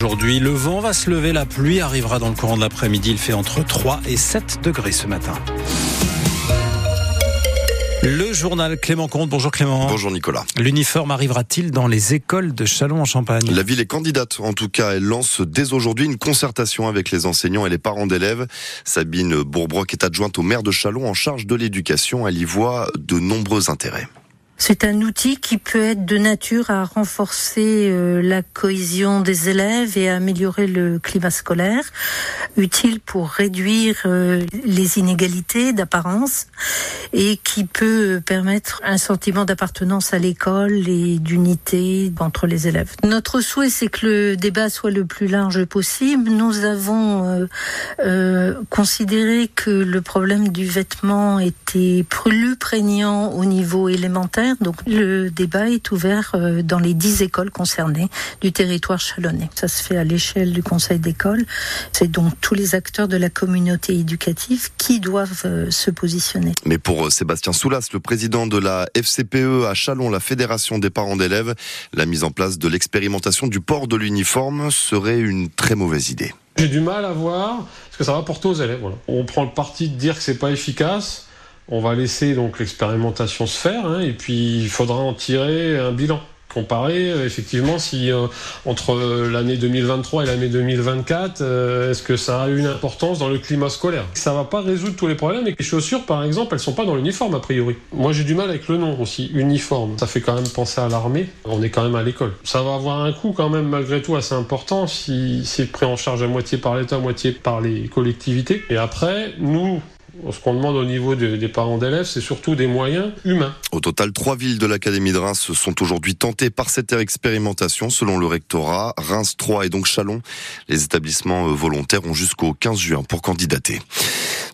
Aujourd'hui, le vent va se lever, la pluie arrivera dans le courant de l'après-midi. Il fait entre 3 et 7 degrés ce matin. Le journal Clément Comte. Bonjour Clément. Bonjour Nicolas. L'uniforme arrivera-t-il dans les écoles de Chalon en Champagne? La ville est candidate. En tout cas, elle lance dès aujourd'hui une concertation avec les enseignants et les parents d'élèves. Sabine Bourbrock est adjointe au maire de Chalon en charge de l'éducation. Elle y voit de nombreux intérêts. C'est un outil qui peut être de nature à renforcer euh, la cohésion des élèves et à améliorer le climat scolaire, utile pour réduire euh, les inégalités d'apparence et qui peut permettre un sentiment d'appartenance à l'école et d'unité entre les élèves. Notre souhait, c'est que le débat soit le plus large possible. Nous avons euh, considéré que le problème du vêtement était plus prégnant au niveau élémentaire donc le débat est ouvert euh, dans les dix écoles concernées du territoire chalonnais. Ça se fait à l'échelle du conseil d'école. C'est donc tous les acteurs de la communauté éducative qui doivent euh, se positionner. Mais pour euh, Sébastien Soulas, le président de la FCPE à Chalon, la Fédération des parents d'élèves, la mise en place de l'expérimentation du port de l'uniforme serait une très mauvaise idée. J'ai du mal à voir ce que ça va porter aux élèves. On prend le parti de dire que c'est pas efficace. On va laisser donc l'expérimentation se faire hein, et puis il faudra en tirer un bilan. Comparer euh, effectivement si euh, entre l'année 2023 et l'année 2024, euh, est-ce que ça a une importance dans le climat scolaire? Ça va pas résoudre tous les problèmes et les chaussures par exemple, elles sont pas dans l'uniforme a priori. Moi j'ai du mal avec le nom aussi, uniforme. Ça fait quand même penser à l'armée. On est quand même à l'école. Ça va avoir un coût quand même malgré tout assez important si c'est pris en charge à moitié par l'État, à moitié par les collectivités. Et après, nous, ce qu'on demande au niveau des parents d'élèves, c'est surtout des moyens humains. Au total, trois villes de l'Académie de Reims sont aujourd'hui tentées par cette expérimentation, selon le rectorat. Reims, Troyes et donc Chalon. Les établissements euh, volontaires ont jusqu'au 15 juin pour candidater.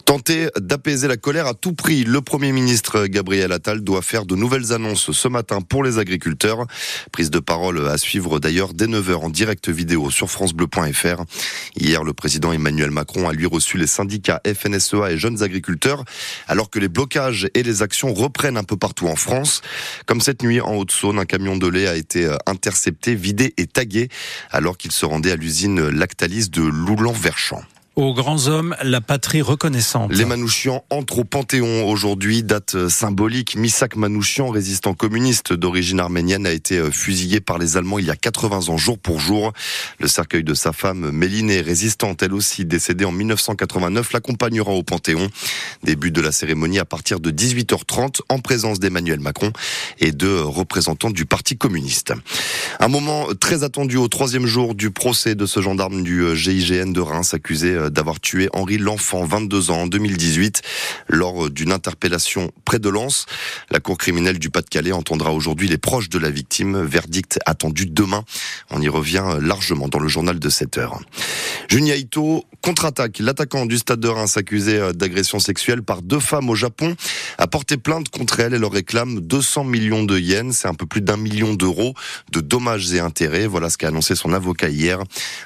Tenter d'apaiser la colère à tout prix. Le Premier ministre Gabriel Attal doit faire de nouvelles annonces ce matin pour les agriculteurs. Prise de parole à suivre d'ailleurs dès 9h en direct vidéo sur francebleu.fr. Hier, le président Emmanuel Macron a lui reçu les syndicats FNSEA et jeunes agriculteurs alors que les blocages et les actions reprennent un peu partout en France. Comme cette nuit en Haute-Saône, un camion de lait a été intercepté, vidé et tagué alors qu'il se rendait à l'usine Lactalis de Loulan-Verchamp. Aux grands hommes, la patrie reconnaissante. Les Manouchians entrent au Panthéon aujourd'hui, date symbolique. Misak Manouchian, résistant communiste d'origine arménienne, a été euh, fusillé par les Allemands il y a 80 ans jour pour jour. Le cercueil de sa femme, Mélinée, résistante elle aussi, décédée en 1989, l'accompagnera au Panthéon. Début de la cérémonie à partir de 18h30 en présence d'Emmanuel Macron et de représentants du Parti communiste. Un moment très attendu au troisième jour du procès de ce gendarme du euh, GIGN de Reims accusé euh, d'avoir tué Henri L'Enfant, 22 ans, en 2018, lors d'une interpellation près de Lens. La Cour criminelle du Pas-de-Calais entendra aujourd'hui les proches de la victime. Verdict attendu demain. On y revient largement dans le journal de 7 heures. Junia Ito contre-attaque. L'attaquant du stade de Reims accusé d'agression sexuelle par deux femmes au Japon a porté plainte contre elle et leur réclame 200 millions de yens. C'est un peu plus d'un million d'euros de dommages et intérêts. Voilà ce qu'a annoncé son avocat hier.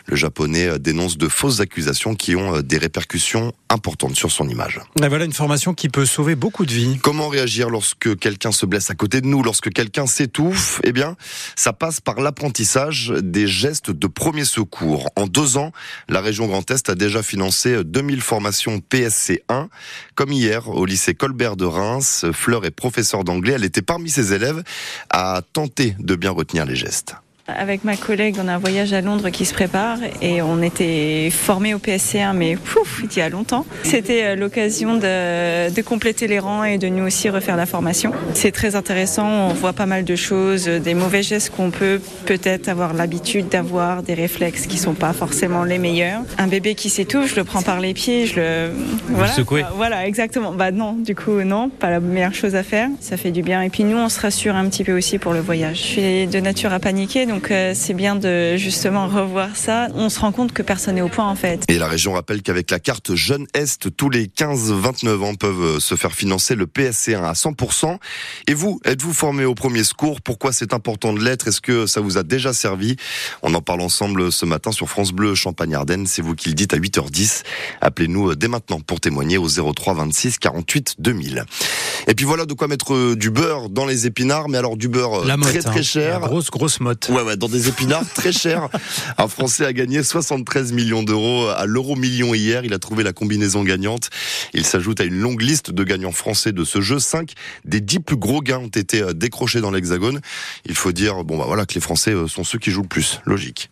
Le japonais dénonce de fausses accusations qui ont euh, des répercussions importantes sur son image. Et voilà une formation qui peut sauver beaucoup de vies. Comment réagir lorsque quelqu'un se blesse à côté de nous, lorsque quelqu'un s'étouffe? Eh bien, ça passe par l'apprentissage des gestes de premier secours. En deux ans, la région Grand Est a déjà financé 2000 formations PSC 1. Comme hier, au lycée Colbert de Reims, Fleur est professeure d'anglais. Elle était parmi ses élèves à tenter de bien retenir les gestes. Avec ma collègue, on a un voyage à Londres qui se prépare et on était formés au PSC1, mais pouf, il y a longtemps. C'était euh, l'occasion de, de, compléter les rangs et de nous aussi refaire la formation. C'est très intéressant, on voit pas mal de choses, des mauvais gestes qu'on peut peut-être avoir l'habitude d'avoir, des réflexes qui sont pas forcément les meilleurs. Un bébé qui s'étouffe, je le prends par les pieds, je le... Voilà, secouez? Bah, voilà, exactement. Bah non, du coup, non, pas la meilleure chose à faire. Ça fait du bien. Et puis nous, on se rassure un petit peu aussi pour le voyage. Je suis de nature à paniquer, donc donc euh, c'est bien de justement revoir ça. On se rend compte que personne n'est au point en fait. Et la région rappelle qu'avec la carte Jeune Est, tous les 15-29 ans peuvent euh, se faire financer le PSC1 à 100%. Et vous, êtes-vous formé au premier secours? Pourquoi c'est important de l'être? Est-ce que ça vous a déjà servi? On en parle ensemble ce matin sur France Bleu Champagne-Ardenne. C'est vous qui le dites à 8h10. Appelez-nous euh, dès maintenant pour témoigner au 03 26 48 2000. Et puis voilà de quoi mettre du beurre dans les épinards, mais alors du beurre la très motte, très hein. cher. La grosse grosse motte. Ouais, ouais, dans des épinards très chers. Un Français a gagné 73 millions d'euros à l'euro million hier. Il a trouvé la combinaison gagnante. Il s'ajoute à une longue liste de gagnants français de ce jeu. Cinq des dix plus gros gains ont été décrochés dans l'Hexagone. Il faut dire, bon bah voilà, que les Français sont ceux qui jouent le plus. Logique.